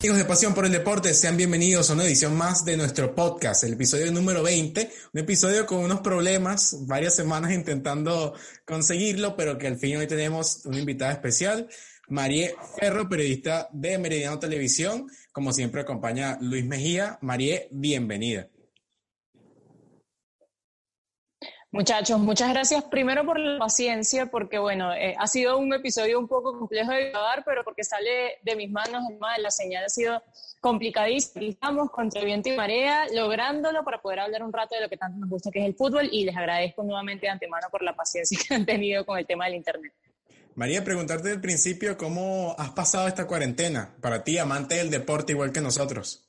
Amigos de Pasión por el Deporte, sean bienvenidos a una edición más de nuestro podcast, el episodio número 20, un episodio con unos problemas, varias semanas intentando conseguirlo, pero que al fin hoy tenemos una invitada especial, Marie Ferro, periodista de Meridiano Televisión, como siempre acompaña Luis Mejía. Marie, bienvenida. Muchachos, muchas gracias primero por la paciencia, porque bueno, eh, ha sido un episodio un poco complejo de grabar, pero porque sale de mis manos, la señal ha sido complicadísima. Estamos contra viento y marea, lográndolo para poder hablar un rato de lo que tanto nos gusta, que es el fútbol, y les agradezco nuevamente de antemano por la paciencia que han tenido con el tema del Internet. María, preguntarte del principio, ¿cómo has pasado esta cuarentena? Para ti, amante del deporte igual que nosotros.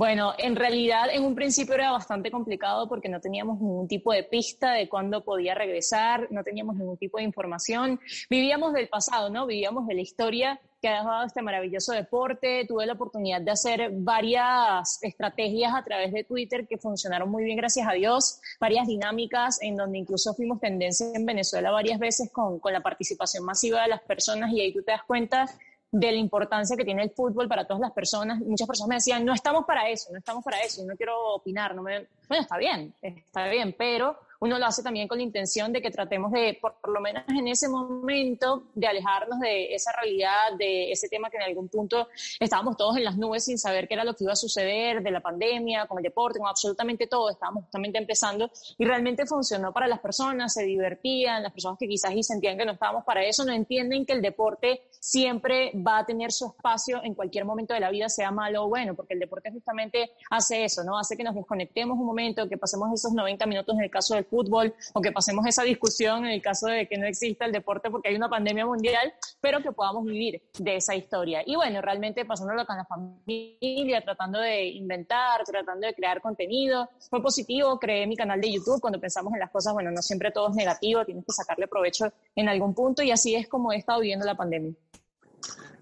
Bueno, en realidad en un principio era bastante complicado porque no teníamos ningún tipo de pista de cuándo podía regresar, no teníamos ningún tipo de información. Vivíamos del pasado, ¿no? Vivíamos de la historia que ha dejado este maravilloso deporte. Tuve la oportunidad de hacer varias estrategias a través de Twitter que funcionaron muy bien, gracias a Dios. Varias dinámicas en donde incluso fuimos tendencia en Venezuela varias veces con, con la participación masiva de las personas y ahí tú te das cuenta de la importancia que tiene el fútbol para todas las personas. Muchas personas me decían, no estamos para eso, no estamos para eso, no quiero opinar, no me... Bueno, está bien, está bien, pero uno lo hace también con la intención de que tratemos de, por, lo menos en ese momento, de alejarnos de esa realidad, de ese tema que en algún punto estábamos todos en las nubes sin saber qué era lo que iba a suceder, de la pandemia, con el deporte, con absolutamente todo, estábamos justamente empezando y realmente funcionó para las personas, se divertían, las personas que quizás y sentían que no estábamos para eso, no entienden que el deporte siempre va a tener su espacio en cualquier momento de la vida, sea malo o bueno, porque el deporte justamente hace eso, ¿no? Hace que nos desconectemos un momento, que pasemos esos 90 minutos en el caso del fútbol o que pasemos esa discusión en el caso de que no exista el deporte porque hay una pandemia mundial, pero que podamos vivir de esa historia. Y bueno, realmente pasándolo con la familia, tratando de inventar, tratando de crear contenido. Fue positivo, creé mi canal de YouTube cuando pensamos en las cosas, bueno, no siempre todo es negativo, tienes que sacarle provecho en algún punto y así es como he estado viviendo la pandemia.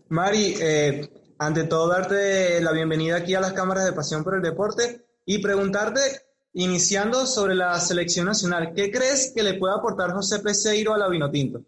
Mari, eh, ante todo darte la bienvenida aquí a las cámaras de Pasión por el Deporte y preguntarte Iniciando sobre la selección nacional, ¿qué crees que le puede aportar José Peseiro a la Vinotinto?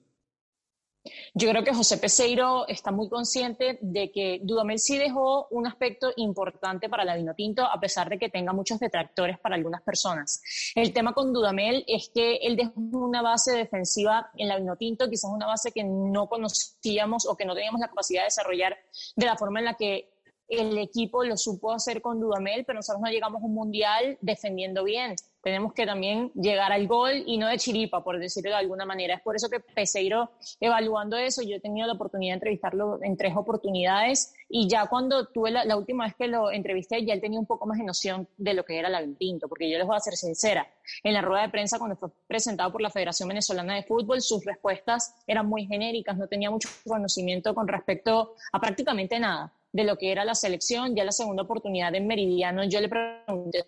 Yo creo que José Peseiro está muy consciente de que Dudamel sí dejó un aspecto importante para la Vinotinto, a pesar de que tenga muchos detractores para algunas personas. El tema con Dudamel es que él dejó una base defensiva en la Vinotinto, quizás una base que no conocíamos o que no teníamos la capacidad de desarrollar de la forma en la que el equipo lo supo hacer con Dudamel, pero nosotros no llegamos a un mundial defendiendo bien. Tenemos que también llegar al gol y no de chiripa, por decirlo de alguna manera. Es por eso que Peseiro, evaluando eso, yo he tenido la oportunidad de entrevistarlo en tres oportunidades y ya cuando tuve la, última vez que lo entrevisté, ya él tenía un poco más de noción de lo que era la Tinto, porque yo les voy a ser sincera. En la rueda de prensa, cuando fue presentado por la Federación Venezolana de Fútbol, sus respuestas eran muy genéricas, no tenía mucho conocimiento con respecto a prácticamente nada de lo que era la selección. Ya la segunda oportunidad en Meridiano, yo le pregunté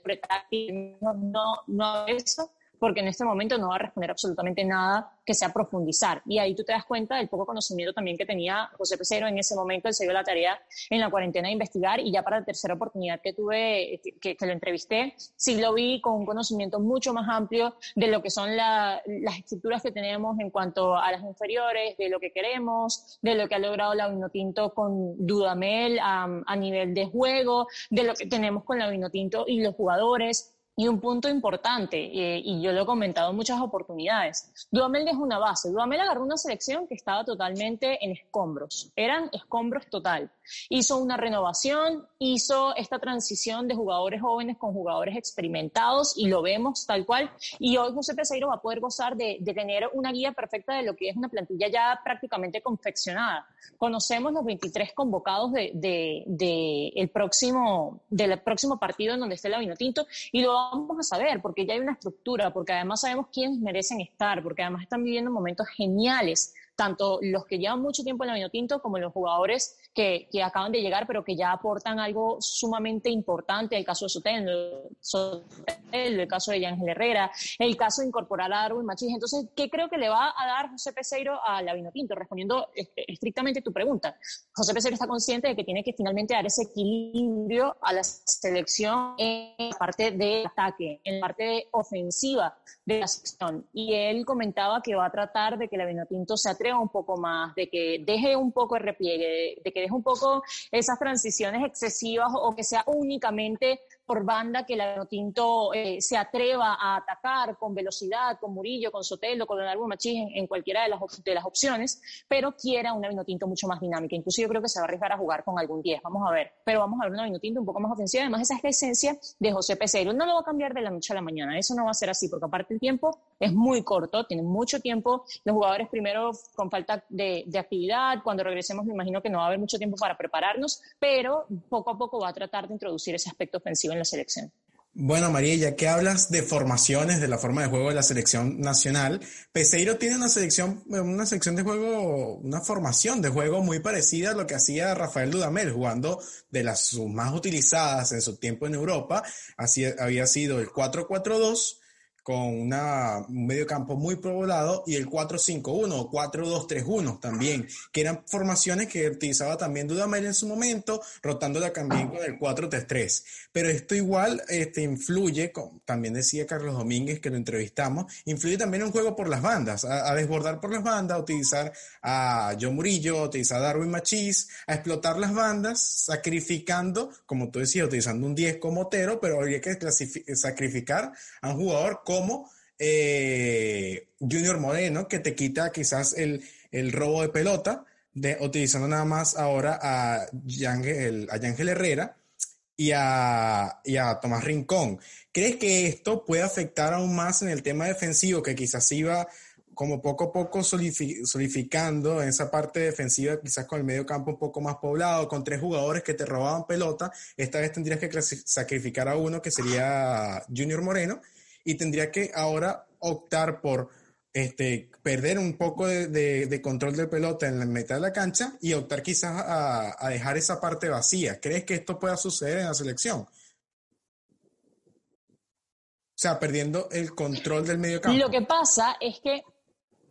no, no, no eso, porque en este momento no va a responder absolutamente nada que sea profundizar. Y ahí tú te das cuenta del poco conocimiento también que tenía José Pesero en ese momento, él se dio la tarea en la cuarentena de investigar y ya para la tercera oportunidad que tuve, que, lo entrevisté, sí lo vi con un conocimiento mucho más amplio de lo que son las estructuras que tenemos en cuanto a las inferiores, de lo que queremos, de lo que ha logrado la Vinotinto con Dudamel a, nivel de juego, de lo que tenemos con la Vinotinto y los jugadores y un punto importante, eh, y yo lo he comentado en muchas oportunidades, Duamel dejó una base. Duamel agarró una selección que estaba totalmente en escombros. Eran escombros total. Hizo una renovación, hizo esta transición de jugadores jóvenes con jugadores experimentados, y lo vemos tal cual. Y hoy José Peseiro va a poder gozar de, tener una guía perfecta de lo que es una plantilla ya prácticamente confeccionada. Conocemos los 23 convocados de, el próximo, del próximo partido en donde esté la Vinotinto, y lo vamos a saber, porque ya hay una estructura, porque además sabemos quiénes merecen estar, porque además están viviendo momentos geniales tanto los que llevan mucho tiempo en la Vinotinto como los jugadores que, que, acaban de llegar, pero que ya aportan algo sumamente importante. El caso de Sotel, el caso de Ángel Herrera, el caso de incorporar a Darwin Machís. Entonces, ¿qué creo que le va a dar José Peseiro a la Vinotinto? Respondiendo estrictamente tu pregunta. José Peseiro está consciente de que tiene que finalmente dar ese equilibrio a la selección en la parte de ataque, en la parte ofensiva de la selección. Y él comentaba que va a tratar de que la Vinotinto sea un poco más, de que deje un poco el repliegue, de, que deje un poco esas transiciones excesivas o que sea únicamente por banda que la Tinto eh, se atreva a atacar con velocidad, con Murillo, con Sotelo, con Leonardo Machís en, en, cualquiera de las, de las opciones, pero quiera una Vinotinto mucho más dinámica. Incluso yo creo que se va a arriesgar a jugar con algún 10, vamos a ver. Pero vamos a ver una Vinotinto un poco más ofensiva. Además, esa es la esencia de José Peseiro. No lo va a cambiar de la noche a la mañana, eso no va a ser así, porque aparte el tiempo es muy corto, tiene mucho tiempo. Los jugadores primero con falta de, de actividad, cuando regresemos me imagino que no va a haber mucho tiempo para prepararnos, pero poco a poco va a tratar de introducir ese aspecto ofensivo en selección. Bueno, María, ya que hablas de formaciones, de la forma de juego de la selección nacional, Peseiro tiene una selección, una selección de juego, una formación de juego muy parecida a lo que hacía Rafael Dudamel, jugando de las más utilizadas en su tiempo en Europa. Así había sido el 4-4-2 con una, un medio campo muy poblado y el 4-5-1 o 4-2-3-1 también, que eran formaciones que utilizaba también Dudamel en su momento, rotándola también con el 4-3-3. Pero esto igual este, influye, con, también decía Carlos Domínguez que lo entrevistamos, influye también en un juego por las bandas, a, a, desbordar por las bandas, a utilizar a John Murillo, a utilizar a Darwin Machís, a explotar las bandas, sacrificando, como tú decías, utilizando un 10 como Otero, pero habría que sacrificar a un jugador como eh, Junior Moreno, que te quita quizás el, el robo de pelota, de, utilizando nada más ahora a Yangel, a Herrera y a, y a Tomás Rincón. ¿Crees que esto puede afectar aún más en el tema defensivo, que quizás iba como poco a poco solidificando en esa parte defensiva, quizás con el medio campo un poco más poblado, con tres jugadores que te robaban pelota, esta vez tendrías que sacrificar a uno que sería Junior Moreno y tendría que ahora optar por este, perder un poco de, de, control de pelota en la mitad de la cancha y optar quizás a, a, dejar esa parte vacía. ¿Crees que esto pueda suceder en la selección? O sea, perdiendo el control del medio campo. Lo que pasa es que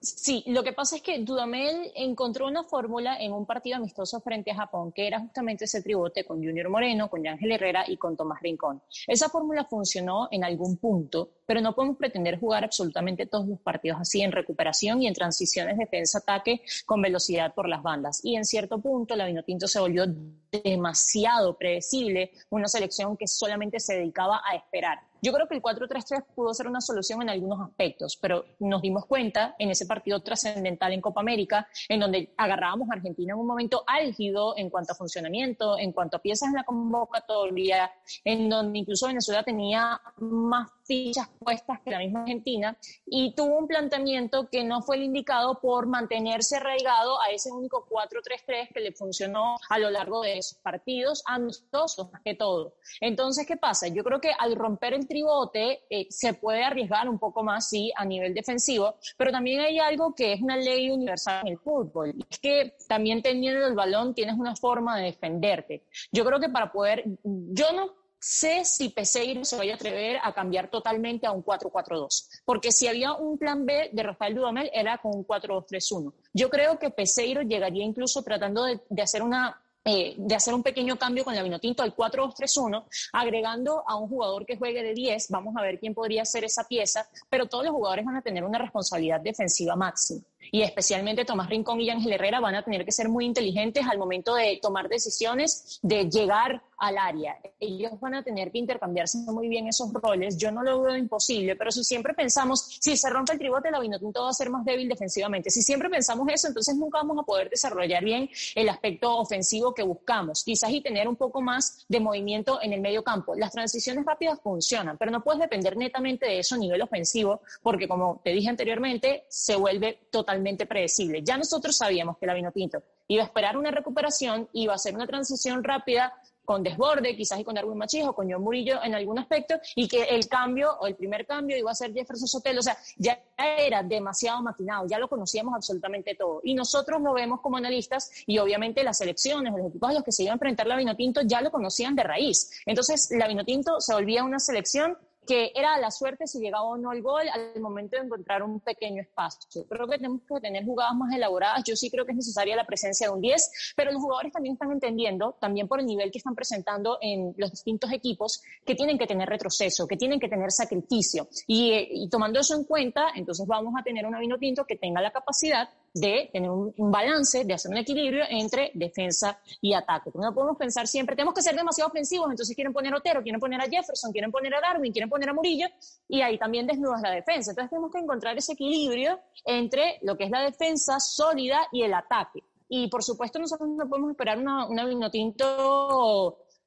Sí, lo que pasa es que Dudamel encontró una fórmula en un partido amistoso frente a Japón, que era justamente ese tribote con Junior Moreno, con Ángel Herrera y con Tomás Rincón. Esa fórmula funcionó en algún punto, pero no podemos pretender jugar absolutamente todos los partidos así en recuperación y en transiciones defensa-ataque con velocidad por las bandas. Y en cierto punto la Vinotinto se volvió demasiado predecible, una selección que solamente se dedicaba a esperar. Yo creo que el 4-3-3 pudo ser una solución en algunos aspectos, pero nos dimos cuenta en ese partido trascendental en Copa América, en donde agarrábamos a Argentina en un momento álgido en cuanto a funcionamiento, en cuanto a piezas en la convocatoria, en donde incluso Venezuela tenía más fichas puestas que la misma Argentina y tuvo un planteamiento que no fue el indicado por mantenerse arraigado a ese único 4-3-3 que le funcionó a lo largo de esos partidos amistosos más que todo. Entonces, ¿qué pasa? Yo creo que al romper el tribote eh, se puede arriesgar un poco más, sí, a nivel defensivo, pero también hay algo que es una ley universal en el fútbol, es que también teniendo el balón tienes una forma de defenderte. Yo creo que para poder, yo no sé si Peseiro se vaya a atrever a cambiar totalmente a un 4-4-2, porque si había un plan B de Rafael Dudamel era con un 4-2-3-1. Yo creo que Peseiro llegaría incluso tratando de, de hacer una eh, de hacer un pequeño cambio con la Vinotinto al 4-2-3-1, agregando a un jugador que juegue de 10, vamos a ver quién podría ser esa pieza, pero todos los jugadores van a tener una responsabilidad defensiva máxima y especialmente Tomás Rincón y Ángel Herrera van a tener que ser muy inteligentes al momento de tomar decisiones, de llegar al área. Ellos van a tener que intercambiarse muy bien esos roles. Yo no lo veo imposible, pero si siempre pensamos, si se rompe el tribote, la Vinotinto va a ser más débil defensivamente. Si siempre pensamos eso, entonces nunca vamos a poder desarrollar bien el aspecto ofensivo que buscamos. Quizás y tener un poco más de movimiento en el medio campo. Las transiciones rápidas funcionan, pero no puedes depender netamente de eso a nivel ofensivo, porque como te dije anteriormente, se vuelve totalmente predecible. Ya nosotros sabíamos que la Vinotinto iba a esperar una recuperación, iba a hacer una transición rápida con desborde, quizás y con algún machismo, con John Murillo en algún aspecto, y que el cambio o el primer cambio iba a ser Jefferson Sotelo. O sea, ya era demasiado maquinado, ya lo conocíamos absolutamente todo. Y nosotros lo vemos como analistas y obviamente las selecciones, los equipos a los que se iba a enfrentar la Vinotinto ya lo conocían de raíz. Entonces, la Vinotinto se volvía una selección que era la suerte si llegaba o no el gol al momento de encontrar un pequeño espacio. Creo que tenemos que tener jugadas más elaboradas. Yo sí creo que es necesaria la presencia de un 10, pero los jugadores también están entendiendo, también por el nivel que están presentando en los distintos equipos, que tienen que tener retroceso, que tienen que tener sacrificio. Y, y tomando eso en cuenta, entonces vamos a tener un vino tinto que tenga la capacidad de tener un, balance, de hacer un equilibrio entre defensa y ataque. No podemos pensar siempre, tenemos que ser demasiado ofensivos, entonces quieren poner a Otero, quieren poner a Jefferson, quieren poner a Darwin, quieren poner a Murillo, y ahí también desnudas la defensa. Entonces tenemos que encontrar ese equilibrio entre lo que es la defensa sólida y el ataque. Y por supuesto nosotros no podemos esperar una, una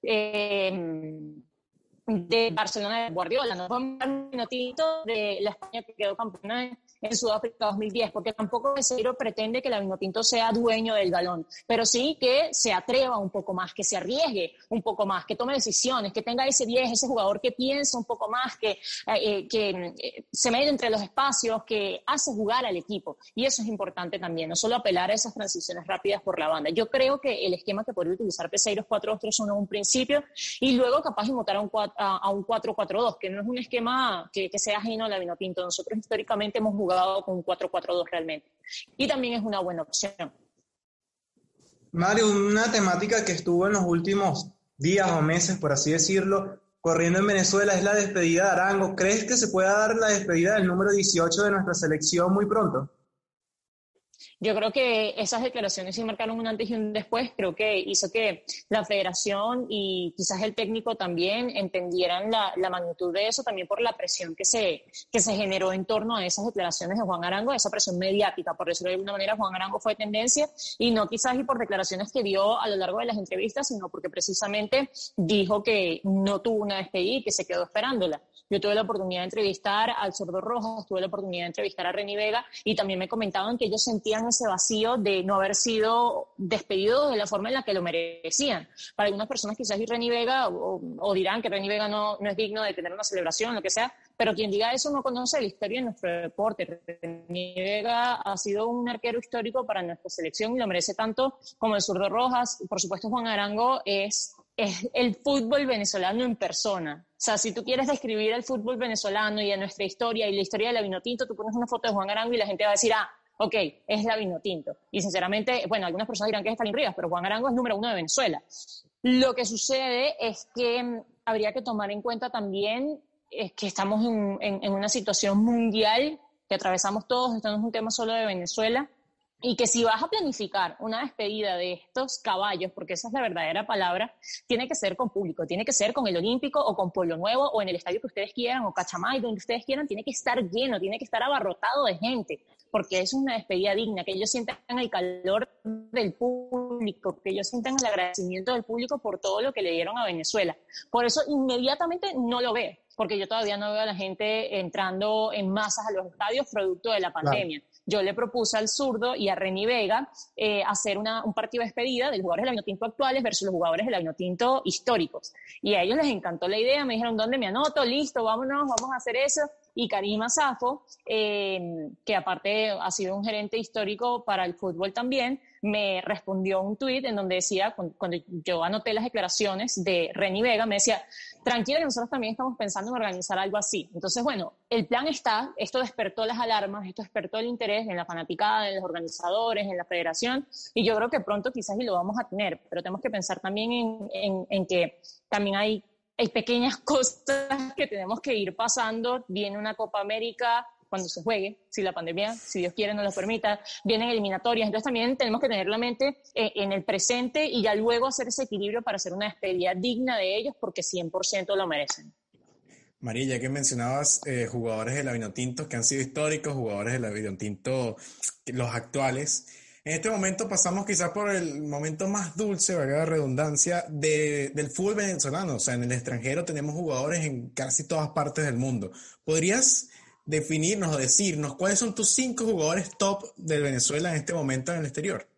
eh, de Barcelona de Guardiola, no podemos esperar un vinotinto de la España que quedó campeona en Sudáfrica 2010, porque tampoco Peseiro pretende que la Vinotinto sea dueño del galón, pero sí que se atreva un poco más, que se arriesgue un poco más, que tome decisiones, que tenga ese 10, ese jugador que piensa un poco más, que, eh, eh, que eh, se mete entre los espacios, que hace jugar al equipo. Y eso es importante también, no solo apelar a esas transiciones rápidas por la banda. Yo creo que el esquema que podría utilizar Peseiro es 4-2-3-1 en un principio y luego capaz de mutar a un 4-4-2, que no es un esquema que, que sea ajeno a la Vinotinto. Nosotros históricamente hemos jugado con un 4-4-2 realmente. Y también es una buena opción. Mario, una temática que estuvo en los últimos días o meses, por así decirlo, corriendo en Venezuela es la despedida de Arango. ¿Crees que se pueda dar la despedida del número 18 de nuestra selección muy pronto? Yo creo que esas declaraciones sí marcaron un antes y un después. Creo que hizo que la federación y quizás el técnico también entendieran la, magnitud de eso, también por la presión que se, que se generó en torno a esas declaraciones de Juan Arango, esa presión mediática. Por decirlo de alguna manera, Juan Arango fue tendencia y no quizás y por declaraciones que dio a lo largo de las entrevistas, sino porque precisamente dijo que no tuvo una despedida y que se quedó esperándola. Yo tuve la oportunidad de entrevistar al Sordo Rojas, tuve la oportunidad de entrevistar a Reni Vega y también me comentaban que ellos sentían ese vacío de no haber sido despedidos de la forma en la que lo merecían. Para algunas personas quizás y Reni Vega o, dirán que Reni Vega no, no es digno de tener una celebración, lo que sea, pero quien diga eso no conoce la historia de nuestro deporte. Reni Vega ha sido un arquero histórico para nuestra selección y lo merece tanto como el Zurdo Rojas. Por supuesto, Juan Arango es es el fútbol venezolano en persona. O sea, si tú quieres describir el fútbol venezolano y a nuestra historia y la historia de la Vinotinto, tú pones una foto de Juan Arango y la gente va a decir, ah, ok, es la Vinotinto. Y sinceramente, bueno, algunas personas dirán que es Stalin Rivas, pero Juan Arango es número uno de Venezuela. Lo que sucede es que mm, habría que tomar en cuenta también es que estamos en, en una situación mundial que atravesamos todos, esto no es un tema solo de Venezuela, y que si vas a planificar una despedida de estos caballos, porque esa es la verdadera palabra, tiene que ser con público, tiene que ser con el Olímpico o con Pueblo Nuevo o en el estadio que ustedes quieran o Cachamay, donde ustedes quieran, tiene que estar lleno, tiene que estar abarrotado de gente, porque es una despedida digna, que ellos sientan el calor del público, que ellos sientan el agradecimiento del público por todo lo que le dieron a Venezuela. Por eso inmediatamente no lo ve, porque yo todavía no veo a la gente entrando en masas a los estadios producto de la pandemia yo le propuse al zurdo y a Reni Vega eh, hacer una, un partido de despedida de los jugadores del Tinto actuales versus los jugadores del Tinto históricos. Y a ellos les encantó la idea, me dijeron, ¿dónde me anoto? Listo, vámonos, vamos a hacer eso. Y Karim Asafo, eh, que aparte ha sido un gerente histórico para el fútbol también, me respondió un tuit en donde decía, cuando, yo anoté las declaraciones de Reni Vega, me decía, tranquilo que nosotros también estamos pensando en organizar algo así. Entonces, bueno, el plan está, esto despertó las alarmas, esto despertó el interés en la fanaticada, en los organizadores, en la federación, y yo creo que pronto quizás y lo vamos a tener, pero tenemos que pensar también en, en que también hay hay pequeñas cosas que tenemos que ir pasando. Viene una Copa América, cuando se juegue, si la pandemia, si Dios quiere, nos lo permita, vienen eliminatorias. Entonces también tenemos que tener la mente eh, en el presente y ya luego hacer ese equilibrio para hacer una despedida digna de ellos porque 100% lo merecen. María, ya que mencionabas eh, jugadores de la Vinotinto que han sido históricos, jugadores de la Vinotinto, los actuales, en este momento pasamos quizás por el momento más dulce, valga la redundancia, del fútbol venezolano. O sea, en el extranjero tenemos jugadores en casi todas partes del mundo. ¿Podrías definirnos o decirnos cuáles son tus cinco jugadores top de Venezuela en este momento en el exterior.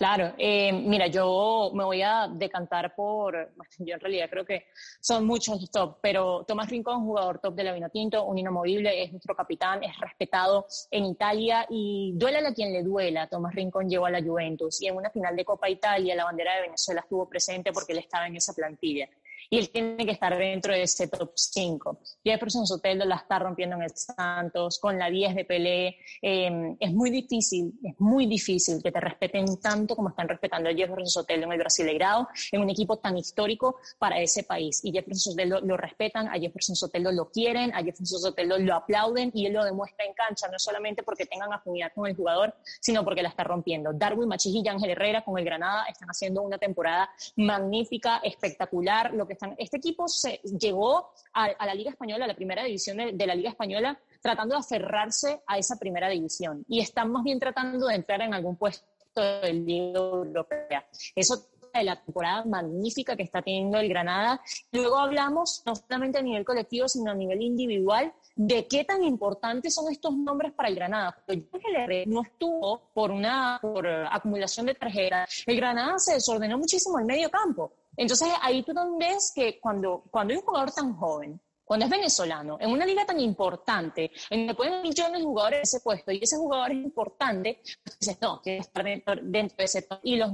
Claro, eh, mira, yo me voy a decantar por, yo en realidad creo que son muchos los top, pero Tomás Rincón, jugador top de la Vinotinto, un inamovible, es nuestro capitán, es respetado en Italia y duele a quien le duela, Tomás Rincón llegó a la Juventus y en una final de Copa Italia la bandera de Venezuela estuvo presente porque él estaba en esa plantilla. Y él tiene que estar dentro de ese top 5. Jefferson Sotelo la está rompiendo en el Santos, con la 10 de Pelé. Em, es muy difícil, es muy difícil que te respeten tanto como están respetando a Jefferson Sotelo en el Brasileirado, en un equipo tan histórico para ese país. Y Jefferson Sotelo lo respetan, a Jefferson Sotelo lo quieren, a Jefferson Sotelo lo aplauden y él lo demuestra en cancha, no solamente porque tengan afinidad con el jugador, sino porque la está rompiendo. Darwin Machis y Ángel Herrera con el Granada están haciendo una temporada magnífica, espectacular. Lo que este equipo se llegó a, la Liga Española, a la primera división de, la Liga Española, tratando de aferrarse a esa primera división y están más bien tratando de entrar en algún puesto de Liga Europea. Eso de la temporada magnífica que está teniendo el Granada. Luego hablamos, no solamente a nivel colectivo, sino a nivel individual, de qué tan importantes son estos nombres para el Granada. El no estuvo por una por acumulación de tarjetas. El Granada se desordenó muchísimo el medio campo. Entonces ahí tú ves que cuando, cuando hay un jugador tan joven, cuando es venezolano, en una liga tan importante, en donde pueden millones de jugadores en ese puesto y ese jugador es importante, pues dices, no, que estar dentro, dentro, de ese top. Y los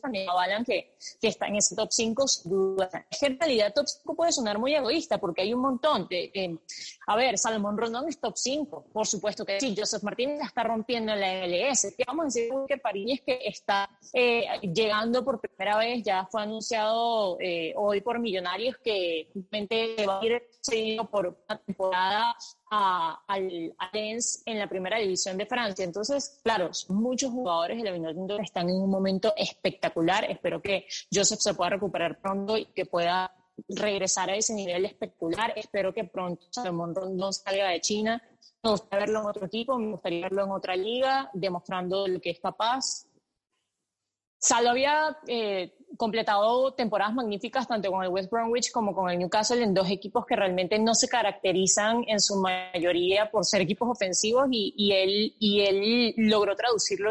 también avalan que, que está en ese top 5, sin. Es que en realidad top 5 puede sonar muy egoísta porque hay un montón. De, a ver, Salomón Rondón es top 5, por supuesto que sí. Joseph Martínez está rompiendo en la MLS. ¿Qué vamos a decir que París que está eh, llegando por primera vez? Ya fue anunciado eh, hoy por Millonarios que justamente va a ir seguido por una temporada al, Lens en la primera división de Francia. Entonces, claro, muchos jugadores de la Vinotinto están en un momento espectacular. Espero que Joseph se pueda recuperar pronto y que pueda regresar a ese nivel espectacular. Espero que pronto Salomón no salga de China. Me gustaría verlo en otro equipo, me gustaría verlo en otra liga, demostrando lo que es capaz. Salo completado temporadas magníficas tanto con el West Bromwich como con el Newcastle en dos equipos que realmente no se caracterizan en su mayoría por ser equipos ofensivos y, y él, y él logró traducirlo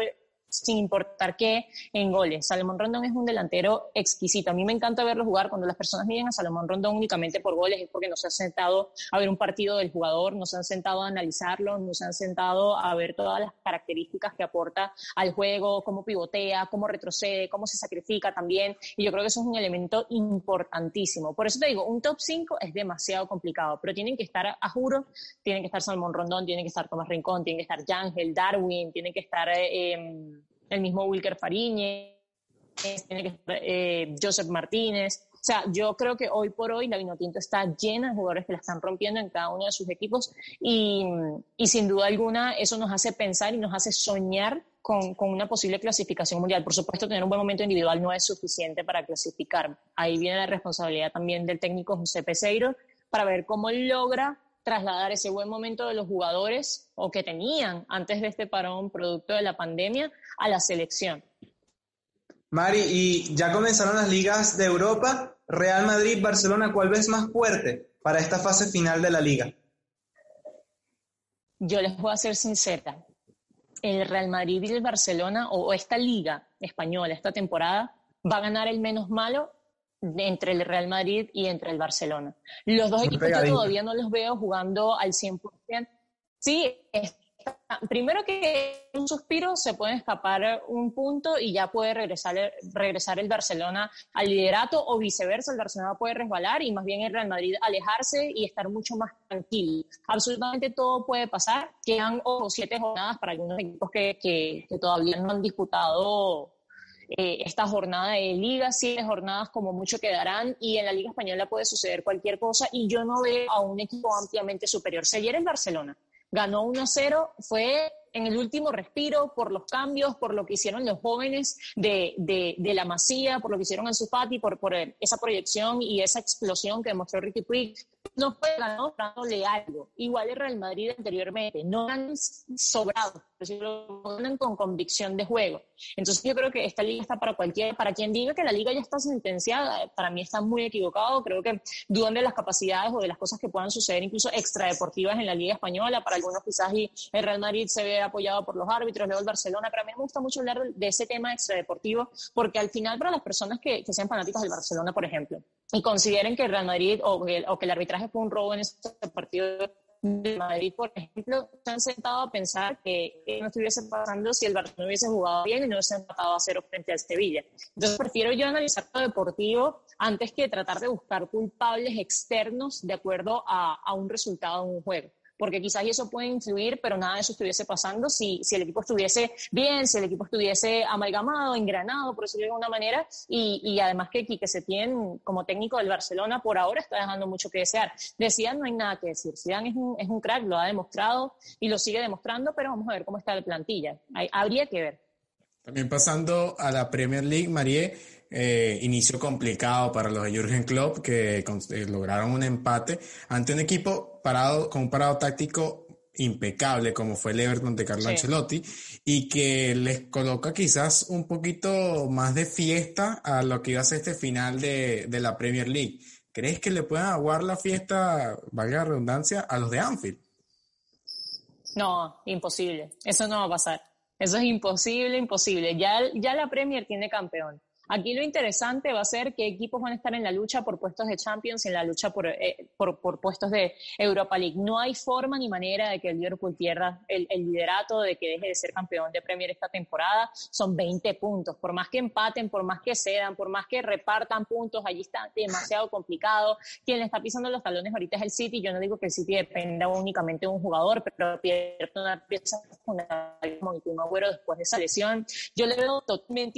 sin importar qué, en goles. Salomón Rondón es un delantero exquisito. A mí me encanta verlo jugar. Cuando las personas miran a Salomón Rondón únicamente por goles es porque no se han sentado a ver un partido del jugador, no se han sentado a analizarlo, no se han sentado a ver todas las características que aporta al juego, cómo pivotea, cómo retrocede, cómo se sacrifica también. Y yo creo que eso es un elemento importantísimo. Por eso te digo, un top 5 es demasiado complicado, pero tienen que estar, a juro, tienen que estar Salomón Rondón, tienen que estar Tomás Rincón, tienen que estar Yangel, Darwin, tienen que estar... Eh, el mismo Wilker Fariñez, tiene eh, Joseph Martínez. O sea, yo creo que hoy por hoy la Vinotinto está llena de jugadores que la están rompiendo en cada uno de sus equipos y, y sin duda alguna eso nos hace pensar y nos hace soñar con, con, una posible clasificación mundial. Por supuesto, tener un buen momento individual no es suficiente para clasificar. Ahí viene la responsabilidad también del técnico José Peseiro para ver cómo logra trasladar ese buen momento de los jugadores o que tenían antes de este parón producto de la pandemia a la selección. Mari, y ya comenzaron las ligas de Europa. Real Madrid, Barcelona, ¿cuál ves más fuerte para esta fase final de la liga? Yo les voy a ser sincera. El Real Madrid y el Barcelona, o esta liga española, esta temporada, va a ganar el menos malo entre el Real Madrid y entre el Barcelona. Los dos equipos yo todavía no los veo jugando al 100%. Sí, primero que un suspiro se puede escapar un punto y ya puede regresar, regresar el Barcelona al liderato o viceversa, el Barcelona puede resbalar y más bien el Real Madrid alejarse y estar mucho más tranquilo. Absolutamente todo puede pasar. Quedan o siete jornadas para algunos equipos que, que, que todavía no han disputado eh, esta jornada de liga, siete jornadas como mucho quedarán y en la Liga Española puede suceder cualquier cosa y yo no veo a un equipo ampliamente superior. Si ayer Barcelona ganó 1-0, fue en el último respiro por los cambios, por lo que hicieron los jóvenes de, de, la Masía, por lo que hicieron en su Fati, por, por esa proyección y esa explosión que demostró Ricky Puig no fue ganado dándole algo. Igual el Real Madrid anteriormente, no han sobrado, pero ganan con convicción de juego. Entonces yo creo que esta liga está para cualquier, para quien diga que la liga ya está sentenciada, para mí está muy equivocado, creo que dudan de las capacidades o de las cosas que puedan suceder incluso extradeportivas en la liga española, para algunos quizás y el Real Madrid se ve apoyado por los árbitros, luego el Barcelona, pero a mí me gusta mucho hablar de ese tema extradeportivo, porque al final para las personas que, que sean fanáticas del Barcelona, por ejemplo, y consideren que el Real Madrid o que, o que el arbitraje fue un robo en este partido, de Madrid, por ejemplo, se han sentado a pensar que, no estuviese pasando si el Barcelona hubiese jugado bien y no hubiese empatado a cero frente al Sevilla. Entonces prefiero yo analizar lo deportivo antes que tratar de buscar culpables externos de acuerdo a, a un resultado de un juego porque quizás eso puede influir, pero nada de eso estuviese pasando si, si el equipo estuviese bien, si el equipo estuviese amalgamado, engranado, por decirlo de alguna manera, y, y además que Quique Setién, como técnico del Barcelona, por ahora está dejando mucho que desear. De no hay nada que decir, Zidane es un, es un crack, lo ha demostrado y lo sigue demostrando, pero vamos a ver cómo está la plantilla. Habría que ver. También pasando a la Premier League, Marie, eh, inicio complicado para los de Jürgen Klopp, que eh, lograron un empate ante un equipo parado, con un parado táctico impecable como fue el Everton de Carlo Ancelotti y que les coloca quizás un poquito más de fiesta a lo que iba a ser este final de, de la Premier League. ¿Crees que le puedan aguar la fiesta, valga la redundancia, a los de Anfield? No, imposible. Eso no va a pasar. Eso es imposible, imposible. Ya, ya la Premier tiene campeón. Aquí lo interesante va a ser qué equipos van a estar en la lucha por puestos de Champions y en la lucha por, eh, por, por, puestos de Europa League. No hay forma ni manera de que el Liverpool pierda el, el, liderato, de que deje de ser campeón de Premier esta temporada. Son 20 puntos. Por más que empaten, por más que cedan, por más que repartan puntos, allí está demasiado complicado. Quien le está pisando los talones ahorita es el City. Yo no digo que el City dependa únicamente de un jugador, pero pierde una pieza fundamental como un Agüero después de esa lesión. Yo le veo totalmente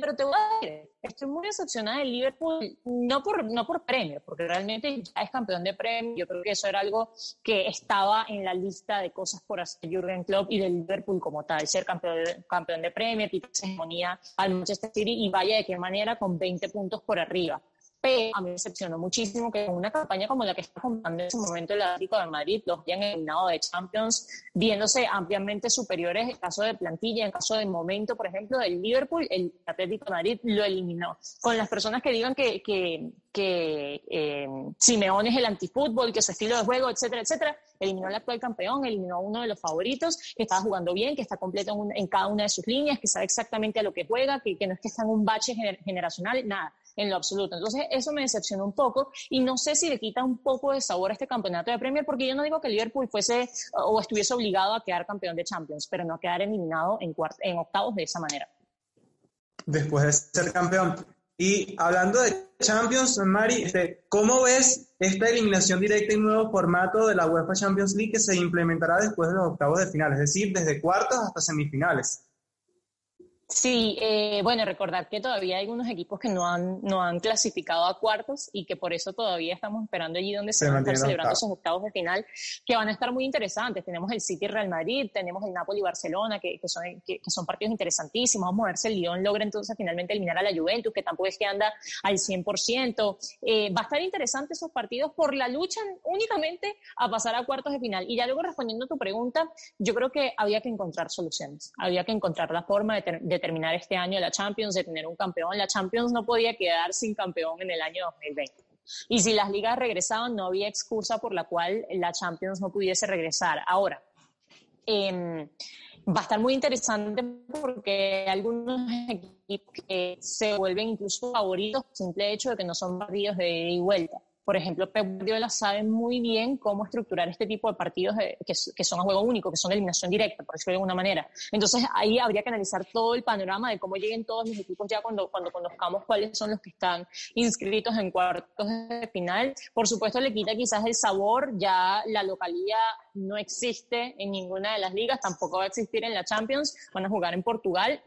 pero te voy a estoy muy decepcionada del Liverpool, no por, no por premio, porque realmente ya es campeón de premio. Yo creo que eso era algo que estaba en la lista de cosas por hacer Jürgen Klopp y del Liverpool como tal, ser campeón de, campeón de premio, quitarse hegemonía al Manchester City y vaya de qué manera con 20 puntos por arriba. Pero a mí me decepcionó muchísimo que una campaña como la que está comprando en ese momento el Atlético de Madrid, los hayan eliminado de Champions, viéndose ampliamente superiores en caso de plantilla, en caso de momento, por ejemplo, del Liverpool, el Atlético de Madrid lo eliminó. Con las personas que digan que, que, que eh, Simeone es el antifútbol, que su estilo de juego, etcétera, etcétera, eliminó al actual campeón, eliminó a uno de los favoritos, que estaba jugando bien, que está completo en, cada una de sus líneas, que sabe exactamente a lo que juega, que, que no es que está en un bache generacional, nada en lo absoluto. Entonces, eso me decepcionó un poco y no sé si le quita un poco de sabor a este campeonato de Premier, porque yo no digo que Liverpool fuese o estuviese obligado a quedar campeón de Champions, pero no a quedar eliminado en, en octavos de esa manera. Después de ser campeón. Y hablando de Champions, Mari, este, ¿cómo ves esta eliminación directa y nuevo formato de la UEFA Champions League que se implementará después de los octavos de final, es decir, desde cuartos hasta semifinales? Sí, eh, bueno, recordar que todavía hay algunos equipos que no han, no han clasificado a cuartos y que por eso todavía estamos esperando allí donde se, van a estar celebrando esos octavos de final, que van a estar muy interesantes. Tenemos el City Real Madrid, tenemos el Napoli Barcelona, que, que son, que, son partidos interesantísimos. Vamos a ver si el Lyon logra entonces finalmente eliminar a la Juventus, que tampoco es que anda al 100%. Eh, va a estar interesante esos partidos por la lucha únicamente a pasar a cuartos de final. Y ya luego respondiendo a tu pregunta, yo creo que había que encontrar soluciones, había que encontrar la forma de, de terminar este año la Champions, de tener un campeón. La Champions no podía quedar sin campeón en el año 2020. Y si las ligas regresaban, no había excusa por la cual la Champions no pudiese regresar. Ahora, em, va a estar muy interesante porque algunos equipos se vuelven incluso favoritos simple hecho de que no son partidos de ida y vuelta. Por ejemplo, Pep Guardiola sabe muy bien cómo estructurar este tipo de partidos que, son a juego único, que son de eliminación directa, por decirlo de alguna manera. Entonces, ahí habría que analizar todo el panorama de cómo lleguen todos los equipos ya cuando, cuando conozcamos cuáles son los que están inscritos en cuartos de final. Por supuesto, le quita quizás el sabor, ya la localidad no existe en ninguna de las ligas, tampoco va a existir en la Champions, van a jugar en Portugal.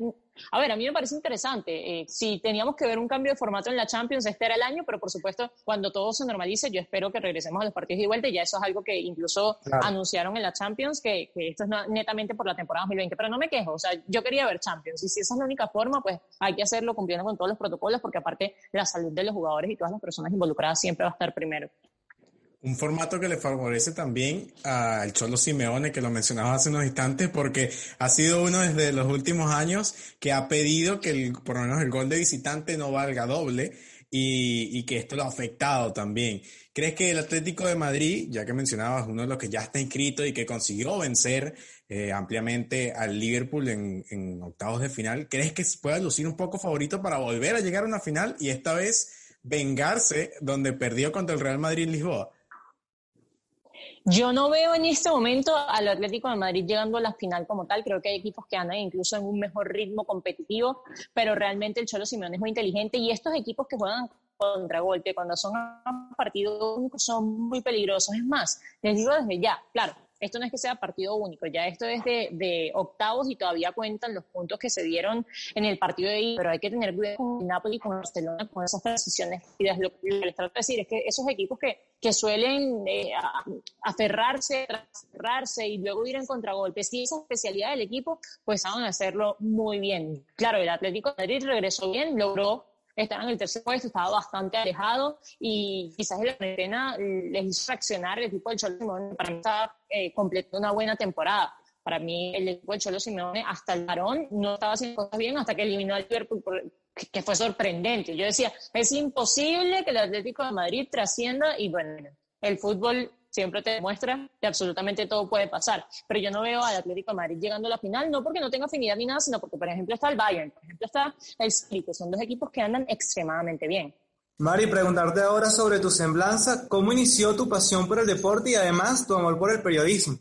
A ver, a mí me parece interesante. Eh, si teníamos que ver un cambio de formato en la Champions, este era el año, pero por supuesto, cuando todo se normalice, yo espero que regresemos a los partidos de vuelta. Y ya eso es algo que incluso anunciaron en la Champions, que, esto es netamente por la temporada 2020. Pero no me quejo, o sea, yo quería ver Champions. Y si esa es la única forma, pues hay que hacerlo cumpliendo con todos los protocolos, porque aparte la salud de los jugadores y todas las personas involucradas siempre va a estar primero. Un formato que le favorece también al Cholo Simeone, que lo mencionaba hace unos instantes, porque ha sido uno desde los últimos años que ha pedido que el, por lo menos el gol de visitante no valga doble y, y, que esto lo ha afectado también. ¿Crees que el Atlético de Madrid, ya que mencionabas uno de los que ya está inscrito y que consiguió vencer eh, ampliamente al Liverpool en octavos de final, ¿crees que pueda lucir un poco favorito para volver a llegar a una final y esta vez vengarse donde perdió contra el Real Madrid en Lisboa? Yo no veo en este momento al Atlético de Madrid llegando a la final como tal. Creo que hay equipos que andan incluso en un mejor ritmo competitivo, pero realmente el Cholo Simeone es muy inteligente y estos equipos que juegan contragolpe, cuando son partidos son muy peligrosos. Es más, les digo desde ya, claro, esto no es que sea partido único, ya esto es de, octavos y todavía cuentan los puntos que se dieron en el partido de ahí, pero hay que tener cuidado con Napoli, con Barcelona, con esas transiciones. Lo que les trato de decir es que esos equipos que, que suelen eh, aferrarse, aferrarse y luego ir en contragolpe, si esa especialidad del equipo, pues saben hacerlo muy bien. Claro, el Atlético de Madrid regresó bien, logró estaba en el tercer puesto, estaba bastante alejado y quizás la cuarentena les hizo reaccionar el equipo del Cholo Simeone. Para mí estaba eh, completando una buena temporada. Para mí el equipo del Cholo Simeone hasta el varón no estaba haciendo cosas bien hasta que eliminó al Liverpool, que fue sorprendente. Yo decía, es imposible que el Atlético de Madrid trascienda y bueno, el fútbol siempre te demuestra que absolutamente todo puede pasar. Pero yo no veo al Atlético de Madrid llegando a la final, no porque no tenga afinidad ni nada, sino porque, por ejemplo, está el Bayern, por ejemplo, está el Split, son dos equipos que andan extremadamente bien. Mari, preguntarte ahora sobre tu semblanza, ¿cómo inició tu pasión por el deporte y además tu amor por el periodismo?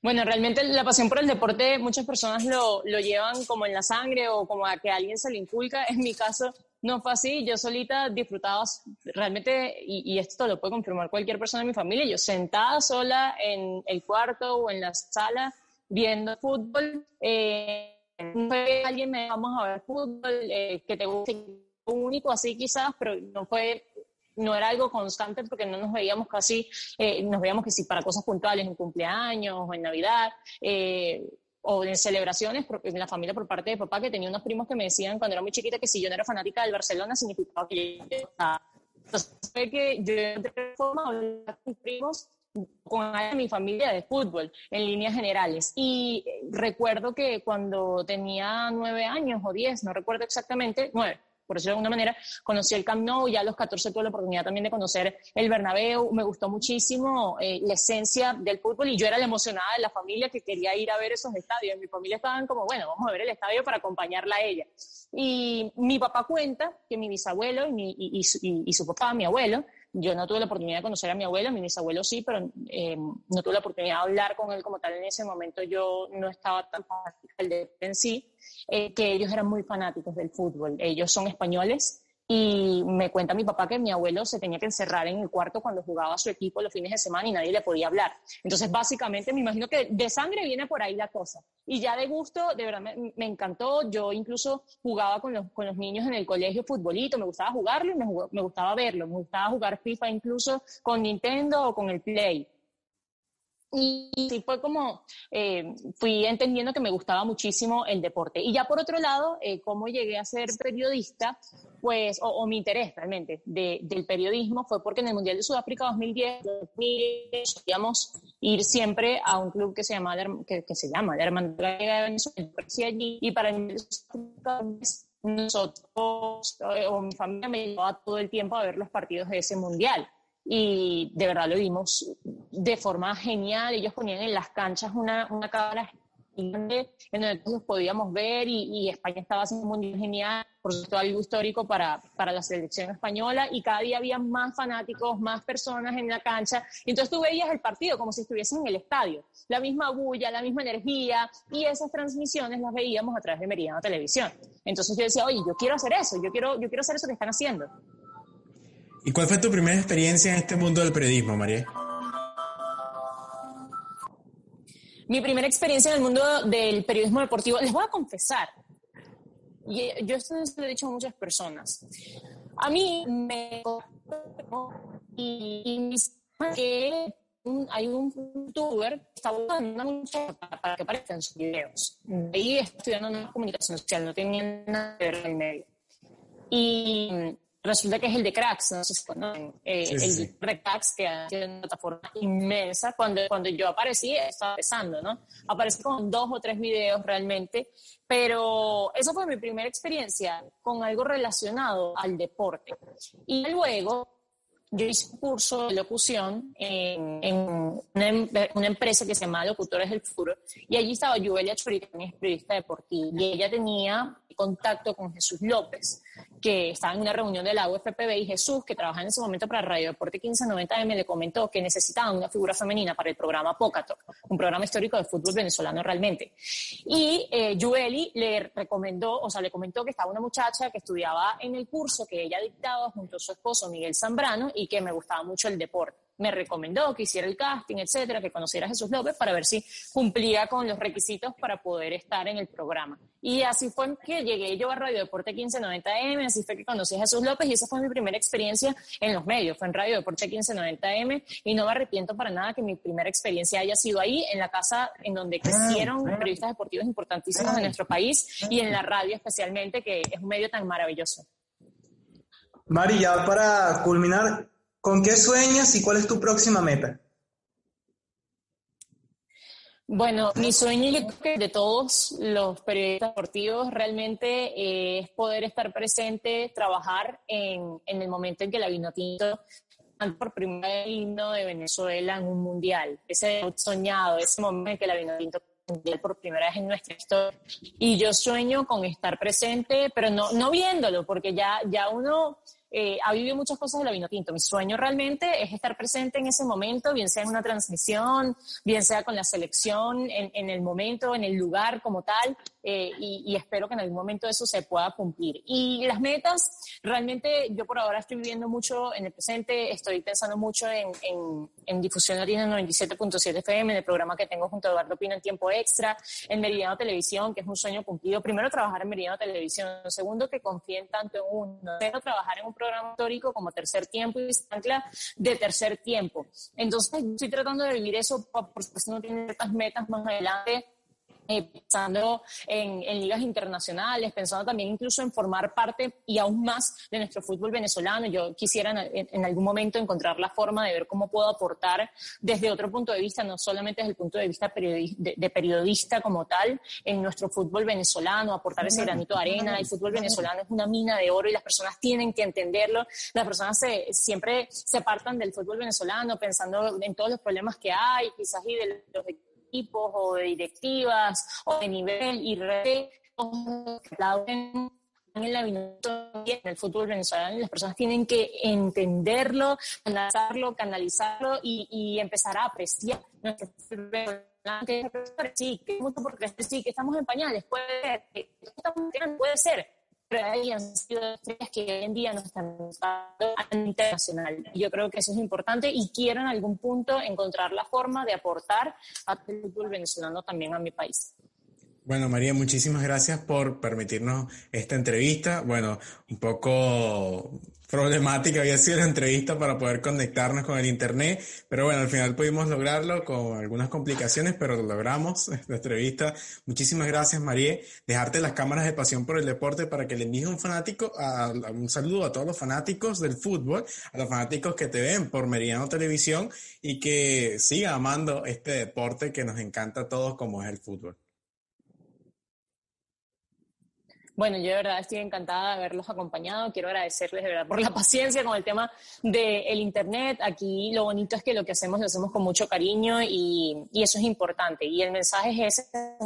Bueno, realmente la pasión por el deporte muchas personas lo, lo, llevan como en la sangre o como a que alguien se le inculca. En mi caso no fue así, yo solita disfrutaba realmente, y, esto lo puede confirmar cualquier persona de mi familia, yo sentada sola en el cuarto o en la sala viendo fútbol, eh, fue alguien me vamos a ver fútbol, eh, que te guste único así quizás, pero no fue no era algo constante porque no nos veíamos casi, eh, nos veíamos que sí para cosas puntuales, en cumpleaños o en Navidad, eh, o en celebraciones, en la familia por parte de papá, que tenía unos primos que me decían cuando era muy chiquita que si yo no era fanática del Barcelona significaba que yo estaba. Entonces fue que yo de forma con mis primos con mi familia de fútbol en líneas generales. Y recuerdo que cuando tenía nueve años o diez, no recuerdo exactamente, nueve, por decirlo de alguna manera, conocí el Camp Nou, ya a los 14 tuve la oportunidad también de conocer el Bernabéu, me gustó muchísimo eh, la esencia del fútbol y yo era la emocionada de la familia que quería ir a ver esos estadios. Mi familia estaban como, bueno, vamos a ver el estadio para acompañarla a ella. Y mi papá cuenta que mi bisabuelo y, y su papá, mi abuelo, yo no tuve la oportunidad de conocer a mi abuelo, mi bisabuelo sí, pero eh, no tuve la oportunidad de hablar con él como tal en ese momento. Yo no estaba tan fanática del de en sí, eh, que ellos eran muy fanáticos del fútbol. Ellos son españoles y me cuenta mi papá que mi abuelo se tenía que encerrar en el cuarto cuando jugaba su equipo los fines de semana y nadie le podía hablar. Entonces, básicamente, me imagino que de sangre viene por ahí la cosa. Y ya de gusto, de verdad, me, encantó. Yo incluso jugaba con los, con los, niños en el colegio futbolito, me gustaba jugarlo y me, me gustaba verlo. Me gustaba jugar FIFA incluso con Nintendo o con el Play. Y sí fue como, eh, fui entendiendo que me gustaba muchísimo el deporte. Y ya por otro lado, eh, cómo llegué a ser periodista, pues, o, mi interés realmente del periodismo fue porque en el Mundial de Sudáfrica 2010, podíamos ir siempre a un club que se llama, que, que se llama la Hermandad de Venezuela, y para el nosotros, eh, o mi familia me llevaba todo el tiempo a ver los partidos de ese Mundial y de verdad lo vimos de forma genial. Ellos ponían en las canchas una, una cámara en donde todos podíamos ver y, España estaba haciendo un mundial genial, por supuesto algo histórico para, para, la selección española y cada día había más fanáticos, más personas en la cancha. Y entonces tú veías el partido como si estuviesen en el estadio, la misma bulla, la misma energía y esas transmisiones las veíamos a través de Meridiano Televisión. Entonces yo decía, oye, yo quiero hacer eso, yo quiero, yo quiero hacer eso que están haciendo. ¿Y cuál fue tu primera experiencia en este mundo del periodismo, María? Mi primera experiencia en el mundo del periodismo deportivo, les voy a confesar, y yo esto lo he dicho a muchas personas, a mí me y, que hay un youtuber que está buscando una para, que aparezca en sus videos. Ahí estudiando una comunicación social, no tenía nada que ver con el medio. Y resulta que es el de Cracks, no sé si conocen, eh, el de Cracks, que ha sido una plataforma inmensa. Cuando, cuando yo aparecí, estaba empezando, ¿no? Aparecí con dos o tres videos realmente, pero esa fue mi primera experiencia con algo relacionado al deporte. Y luego yo hice un curso de locución en, una, em, una, empresa que se llama Locutores del Futuro y allí estaba Juvelia Chorita, que es periodista deportiva, y ella tenía contacto con Jesús López, que estaba en una reunión de la UFPB y Jesús, que trabajaba en ese momento para Radio Deporte 1590M, le comentó que necesitaban una figura femenina para el programa Pocato, un programa histórico de fútbol venezolano realmente. Y eh, le recomendó, o sea, le comentó que estaba una muchacha que estudiaba en el curso que ella dictaba junto a su esposo Miguel Zambrano y que me gustaba mucho el deporte. Me recomendó que hiciera el casting, etcétera, que conociera a Jesús López para ver si cumplía con los requisitos para poder estar en el programa. Y así fue que llegué yo a Radio Deporte 1590M, así fue que conocí a Jesús López y esa fue mi primera experiencia en los medios, fue en Radio Deporte 1590M y no me arrepiento para nada que mi primera experiencia haya sido ahí, en la casa en donde crecieron periodistas deportivos importantísimos de nuestro país y en la radio especialmente, que es un medio tan maravilloso. Mari, ya para culminar, ¿Con qué sueñas y cuál es tu próxima meta? Bueno, mi sueño yo creo que de todos los periodistas deportivos realmente eh, es poder estar presente, trabajar en, el momento en que la Vinotinto por primera vez himno de Venezuela en un mundial. Ese soñado, ese momento en que la Vinotinto mundial por primera vez en nuestra historia. Y yo sueño con estar presente, pero no, no viéndolo, porque ya, ya uno eh, ha vivido muchas cosas de la vino tinto. Mi sueño realmente es estar presente en ese momento, bien sea en una transmisión, bien sea con la selección, en, el momento, en el lugar como tal, eh, y, espero que en algún momento eso se pueda cumplir. Y las metas, realmente yo por ahora estoy viviendo mucho en el presente, estoy pensando mucho en, en, en Difusión Latina 97.7 FM, en el programa que tengo junto a Eduardo Pino en tiempo extra, en Meridiano Televisión, que es un sueño cumplido. Primero, trabajar en Meridiano Televisión. Segundo, que confíen tanto en uno. Tercero, trabajar en un programa histórico como tercer tiempo y ancla de tercer tiempo. Entonces, estoy tratando de vivir eso, por supuesto, no tiene ciertas metas más adelante eh, pensando en, ligas internacionales, pensando también incluso en formar parte y aún más de nuestro fútbol venezolano. Yo quisiera en, algún momento encontrar la forma de ver cómo puedo aportar desde otro punto de vista, no solamente desde el punto de vista de, periodista como tal, en nuestro fútbol venezolano, aportar ese granito de arena. El fútbol venezolano es una mina de oro y las personas tienen que entenderlo. Las personas se, siempre se apartan del fútbol venezolano pensando en todos los problemas que hay, quizás y de los equipos o de directivas o de nivel y red en la en el fútbol venezolano las personas tienen que entenderlo, analizarlo, canalizarlo y, empezar a apreciar. Nuestro fútbol sí, que mucho porque sí, que estamos en pañales, puede ser, puede ser, pero hay han sido estrellas que hoy en día no están a internacional. Yo creo que eso es importante y quiero en algún punto encontrar la forma de aportar al fútbol venezolano también a mi país. Bueno, María, muchísimas gracias por permitirnos esta entrevista. Bueno, un poco problemática había sido la entrevista para poder conectarnos con el Internet, pero bueno, al final pudimos lograrlo con algunas complicaciones, pero lo logramos, la entrevista. Muchísimas gracias, María. Dejarte las cámaras de pasión por el deporte para que le envíes un fanático, a, un saludo a todos los fanáticos del fútbol, a los fanáticos que te ven por Meridiano Televisión y que sigan amando este deporte que nos encanta a todos como es el fútbol. Bueno, yo de verdad estoy encantada de haberlos acompañado. Quiero agradecerles de verdad por la paciencia con el tema del Internet. Aquí lo bonito es que lo que hacemos lo hacemos con mucho cariño y, y eso es importante. Y el mensaje es ese,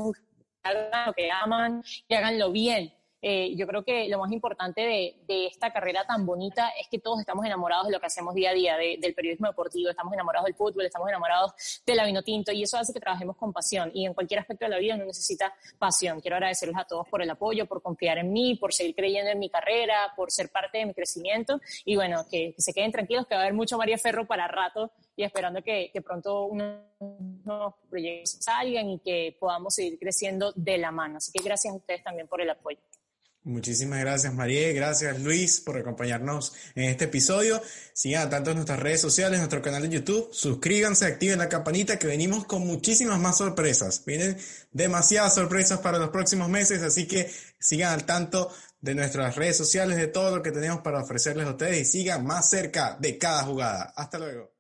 hagan lo que aman y háganlo bien. Eh, yo creo que lo más importante de, esta carrera tan bonita es que todos estamos enamorados de lo que hacemos día a día, del periodismo deportivo, estamos enamorados del fútbol, estamos enamorados de la vino tinto y eso hace que trabajemos con pasión y en cualquier aspecto de la vida uno necesita pasión. Quiero agradecerles a todos por el apoyo, por confiar en mí, por seguir creyendo en mi carrera, por ser parte de mi crecimiento y bueno, que, se queden tranquilos que va a haber mucho María Ferro para rato y esperando que, que pronto unos proyectos salgan y que podamos seguir creciendo de la mano. Así que gracias a ustedes también por el apoyo. Muchísimas gracias María, gracias Luis por acompañarnos en este episodio. Sigan tanto en nuestras redes sociales, nuestro canal de YouTube, suscríbanse, activen la campanita que venimos con muchísimas más sorpresas. Vienen demasiadas sorpresas para los próximos meses, así que sigan al tanto de nuestras redes sociales, de todo lo que tenemos para ofrecerles a ustedes y sigan más cerca de cada jugada. Hasta luego.